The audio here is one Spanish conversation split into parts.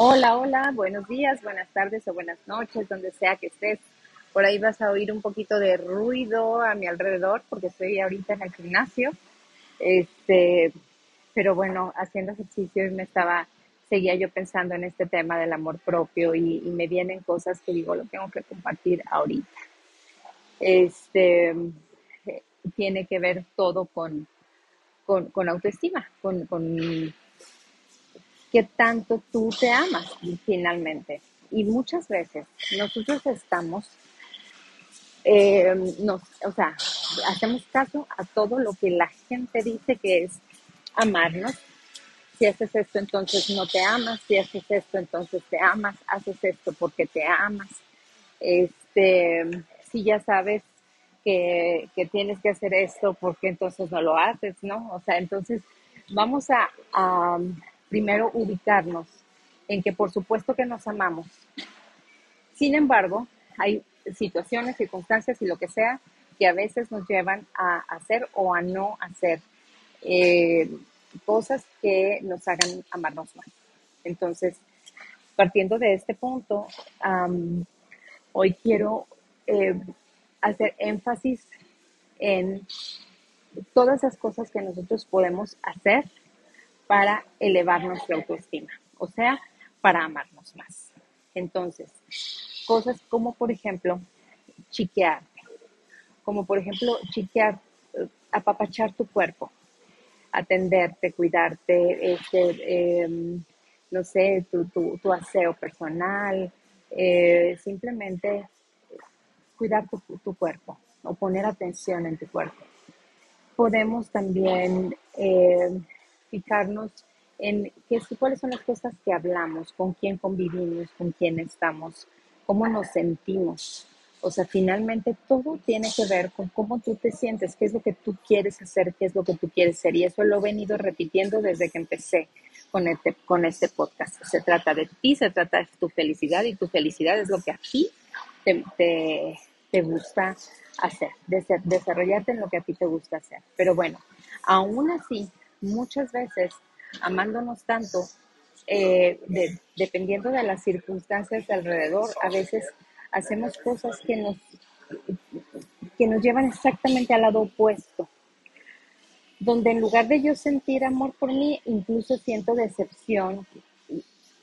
Hola, hola, buenos días, buenas tardes o buenas noches, donde sea que estés. Por ahí vas a oír un poquito de ruido a mi alrededor porque estoy ahorita en el gimnasio. Este, pero bueno, haciendo ejercicio y me estaba, seguía yo pensando en este tema del amor propio y, y me vienen cosas que digo, lo tengo que compartir ahorita. Este, eh, tiene que ver todo con, con, con autoestima, con, con qué tanto tú te amas finalmente. Y muchas veces nosotros estamos, eh, nos, o sea, hacemos caso a todo lo que la gente dice que es amarnos. Si haces esto, entonces no te amas. Si haces esto, entonces te amas. Haces esto porque te amas. Este, si ya sabes que, que tienes que hacer esto, porque entonces no lo haces, ¿no? O sea, entonces vamos a, a primero ubicarnos en que por supuesto que nos amamos. Sin embargo, hay situaciones, circunstancias y lo que sea que a veces nos llevan a hacer o a no hacer eh, cosas que nos hagan amarnos más. Entonces, partiendo de este punto, um, hoy quiero eh, hacer énfasis en todas las cosas que nosotros podemos hacer para elevar nuestra autoestima, o sea, para amarnos más. Entonces, cosas como, por ejemplo, chiquear, como por ejemplo, chiquear, eh, apapachar tu cuerpo, atenderte, cuidarte, este, em, no sé, tu, aseo personal, eh, simplemente cuidar tu, tu, cuerpo o poner atención en tu cuerpo. Podemos también eh, fijarnos en qué, cuáles son las cosas que hablamos, con quién convivimos, con quién estamos, cómo nos sentimos. O sea, finalmente todo tiene que ver con cómo tú te sientes, qué es lo que tú quieres hacer, qué es lo que tú quieres ser. Y eso lo he venido repitiendo desde que empecé con este, con este podcast. Se trata de ti, se trata de tu felicidad y tu felicidad es lo que a ti te, te, te gusta hacer, desarrollarte en lo que a ti te gusta hacer. Pero bueno, aún así, muchas veces, amándonos tanto, eh, dependiendo de las circunstancias de alrededor, a veces hacemos cosas que nos, que nos llevan exactamente al lado opuesto. Donde en lugar de yo sentir amor por mí, incluso siento decepción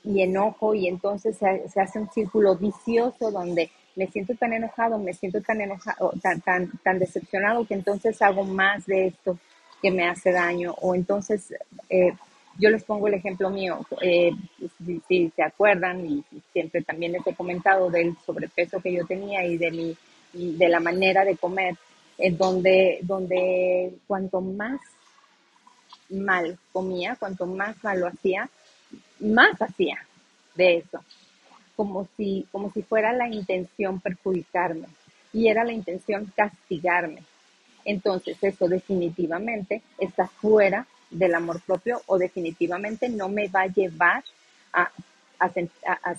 y, enojo y entonces se, hace un círculo vicioso donde me siento tan enojado, me siento tan enojado, tan, tan, tan decepcionado que entonces hago más de esto me hace daño. O entonces, eh, yo les pongo el ejemplo mío, eh, si, se acuerdan, y siempre también les he comentado del sobrepeso que yo tenía y de, mi, de la manera de comer, en donde, donde cuanto más mal comía, cuanto más mal lo hacía, más hacía de eso, como si, como si fuera la intención perjudicarme y era la intención castigarme. Entonces, eso definitivamente está fuera del amor propio o definitivamente no me va a llevar a,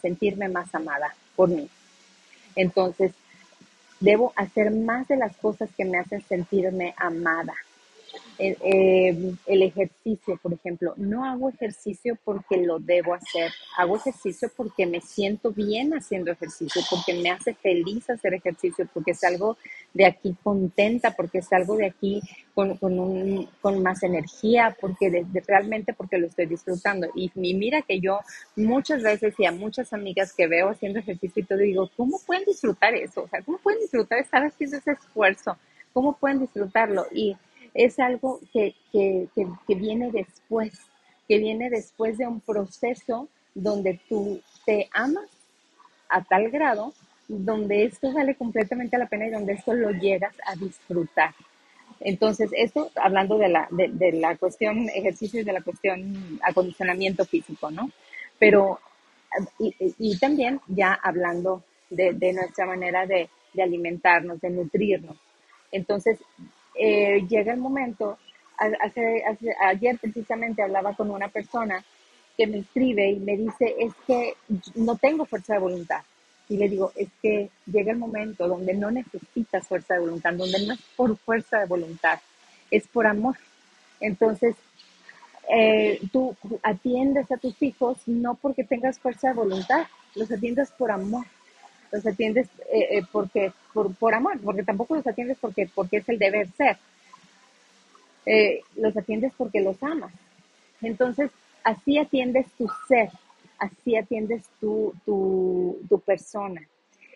sentirme más amada por mí. Entonces, debo hacer más de las cosas que me hacen sentirme amada eh, el ejercicio, por ejemplo, no hago ejercicio porque lo debo hacer, hago ejercicio porque me siento bien haciendo ejercicio, porque me hace feliz hacer ejercicio, porque salgo de aquí contenta, porque salgo de aquí con, un, con más energía, porque realmente porque lo estoy disfrutando. Y, y, mira que yo muchas veces y a muchas amigas que veo haciendo ejercicio y todo digo, ¿cómo pueden disfrutar eso? O sea, ¿cómo pueden disfrutar estar haciendo ese esfuerzo? ¿Cómo pueden disfrutarlo? Y es algo que, viene después, que viene después de un proceso donde tú te amas a tal grado donde esto vale completamente la pena y donde esto lo llegas a disfrutar. Entonces, esto hablando de la, de, la cuestión ejercicio y de la cuestión acondicionamiento físico, ¿no? Pero, y, también ya hablando de, nuestra manera de, de, alimentarnos, de nutrirnos. Entonces, eh, llega el momento, hace, ayer precisamente hablaba con una persona que me escribe y me dice, es que no tengo fuerza de voluntad. Y le digo, es que llega el momento donde no necesitas fuerza de voluntad, donde no es por fuerza de voluntad, es por amor. Entonces, eh, tú atiendes a tus hijos no porque tengas fuerza de voluntad, los atiendes por amor, los atiendes eh, porque, por, amor, porque tampoco los atiendes porque, porque es el deber ser, los atiendes porque los amas. Entonces, así atiendes tu ser, así atiendes tu, tu, tu persona.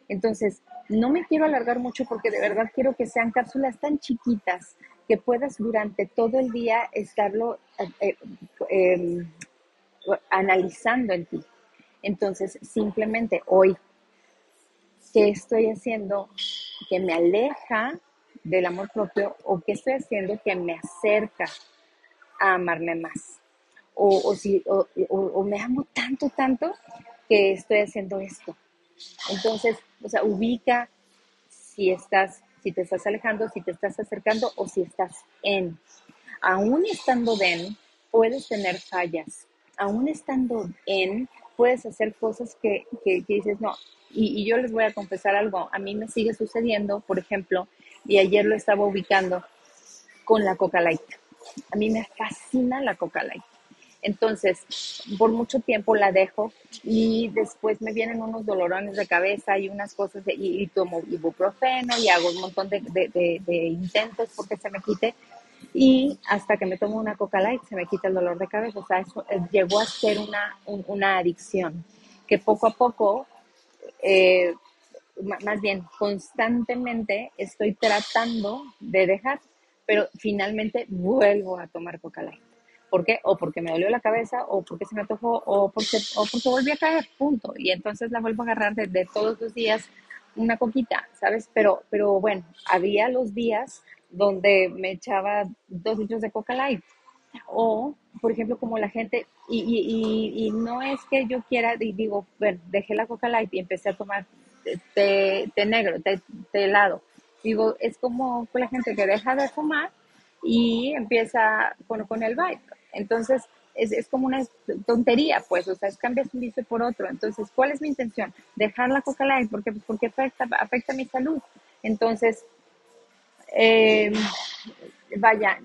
Entonces, no me quiero alargar mucho porque de verdad quiero que sean cápsulas tan chiquitas que puedas durante todo el día estarlo eh, eh, em, analizando en ti. Entonces, simplemente hoy, ¿qué estoy haciendo que me aleja del amor propio o qué estoy haciendo que me acerca a amarme más? O, si, o me amo tanto, tanto que estoy haciendo esto. Entonces, o sea, ubica si estás si te estás alejando, si te estás acercando o si estás en. Aún estando en, puedes tener fallas. Aún estando en, puedes hacer cosas que, que, dices, no. Y, y, yo les voy a confesar algo. A mí me sigue sucediendo, por ejemplo, y ayer lo estaba ubicando con la Coca Light. A mí me fascina la Coca Light. Entonces, por mucho tiempo la dejo y después me vienen unos dolorones de cabeza y unas cosas, y, tomo ibuprofeno y hago un montón de, intentos porque se me quite. Y hasta que me tomo una Coca Light se me quita el dolor de cabeza. O sea, eso eh, llegó a ser una, una adicción que poco a poco, eh, más bien constantemente estoy tratando de dejar, pero finalmente vuelvo a tomar Coca Light. ¿Por qué? O porque me dolió la cabeza, o porque se me tocó, o porque, o porque volví a caer, punto. Y entonces la vuelvo a agarrar de, todos los días una coquita, ¿sabes? Pero, pero bueno, había los días donde me echaba dos litros de Coca Light. O, por ejemplo, como la gente, y, y, y, no es que yo quiera, y digo, bueno, dejé la Coca Light y empecé a tomar té, negro, té, helado. Digo, es como la gente que deja de fumar y empieza con, con el vibe. Entonces, es, es, como una tontería, pues, o sea, es cambias un vicio por otro. Entonces, ¿cuál es mi intención? Dejar la Coca Light, porque, pues, porque afecta, afecta mi salud. Entonces, em, vaya,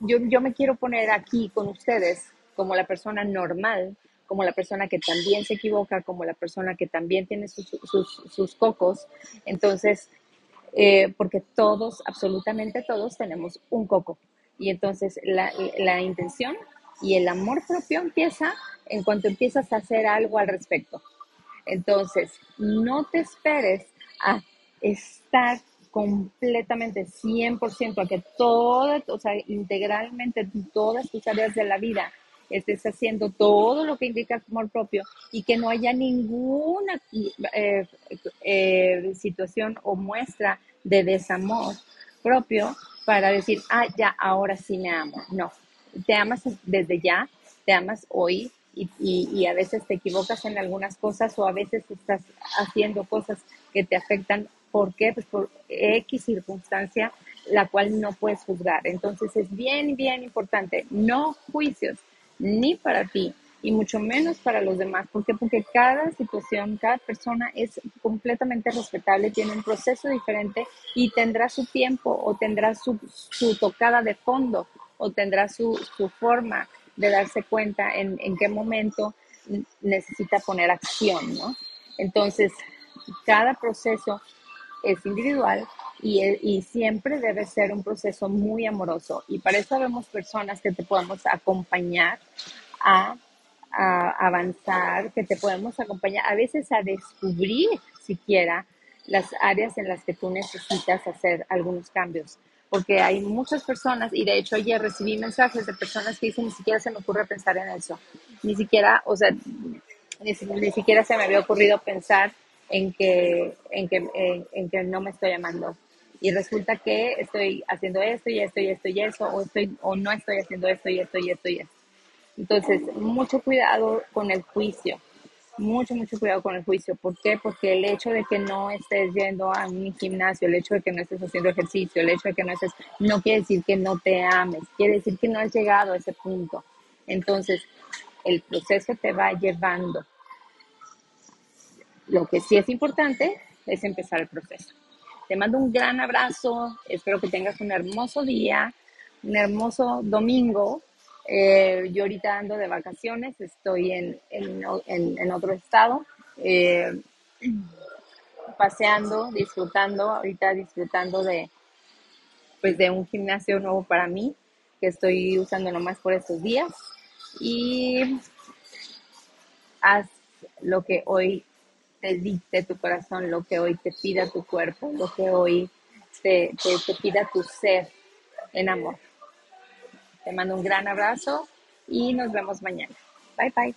yo, yo me quiero poner aquí con ustedes como la persona normal, como la persona que también se equivoca, como la persona que también tiene sus, sus, cocos. Entonces, eh, porque todos, absolutamente todos, tenemos un coco. Y entonces la, la intención y el amor propio empieza en cuanto empiezas a hacer algo al respecto. Entonces, no te esperes a estar completamente 100% a que todo, o sea, integralmente todas tus áreas de la vida estés haciendo todo lo que indica amor propio y que no haya ninguna eh, eh, situación o muestra de desamor propio para decir, ah, ya, ahora sí me amo. No, te amas desde ya, te amas hoy y, y, a veces te equivocas en algunas cosas o a veces estás haciendo cosas que te afectan. ¿Por qué? Pues por X circunstancia, la cual no puedes juzgar. Entonces es bien, bien importante, no juicios, ni para ti, y mucho menos para los demás. ¿Por qué? Porque cada situación, cada persona es completamente respetable, tiene un proceso diferente y tendrá su tiempo o tendrá su, su tocada de fondo o tendrá su, su forma de darse cuenta en, en, qué momento necesita poner acción, ¿no? Entonces, cada proceso es individual y, y, siempre debe ser un proceso muy amoroso. Y para eso vemos personas que te podemos acompañar a a avanzar, que te podemos acompañar a veces a descubrir siquiera las áreas en las que tú necesitas hacer algunos cambios. Porque hay muchas personas, y de hecho ayer recibí mensajes de personas que dicen, ni siquiera se me ocurre pensar en eso. Ni siquiera, o sea, ni, siquiera se me había ocurrido pensar en que, en que, en, que no me estoy amando. Y resulta que estoy haciendo esto y esto y esto y eso, o, estoy, o no estoy haciendo esto y esto y esto y esto. Entonces, mucho cuidado con el juicio, mucho, mucho cuidado con el juicio. ¿Por qué? Porque el hecho de que no estés yendo a un gimnasio, el hecho de que no estés haciendo ejercicio, el hecho de que no estés, no quiere decir que no te ames, quiere decir que no has llegado a ese punto. Entonces, el proceso te va llevando. Lo que sí es importante es empezar el proceso. Te mando un gran abrazo, espero que tengas un hermoso día, un hermoso domingo Eh, yo ahorita ando de vacaciones, estoy en, en, en, otro estado, eh, paseando, disfrutando, ahorita disfrutando de, pues de un gimnasio nuevo para mí, que estoy usando nomás por estos días. Y haz lo que hoy te tu corazón, lo que hoy te pida tu cuerpo, lo que hoy te, te, te pida tu ser en amor. Te mando un gran abrazo y nos vemos mañana. Bye bye.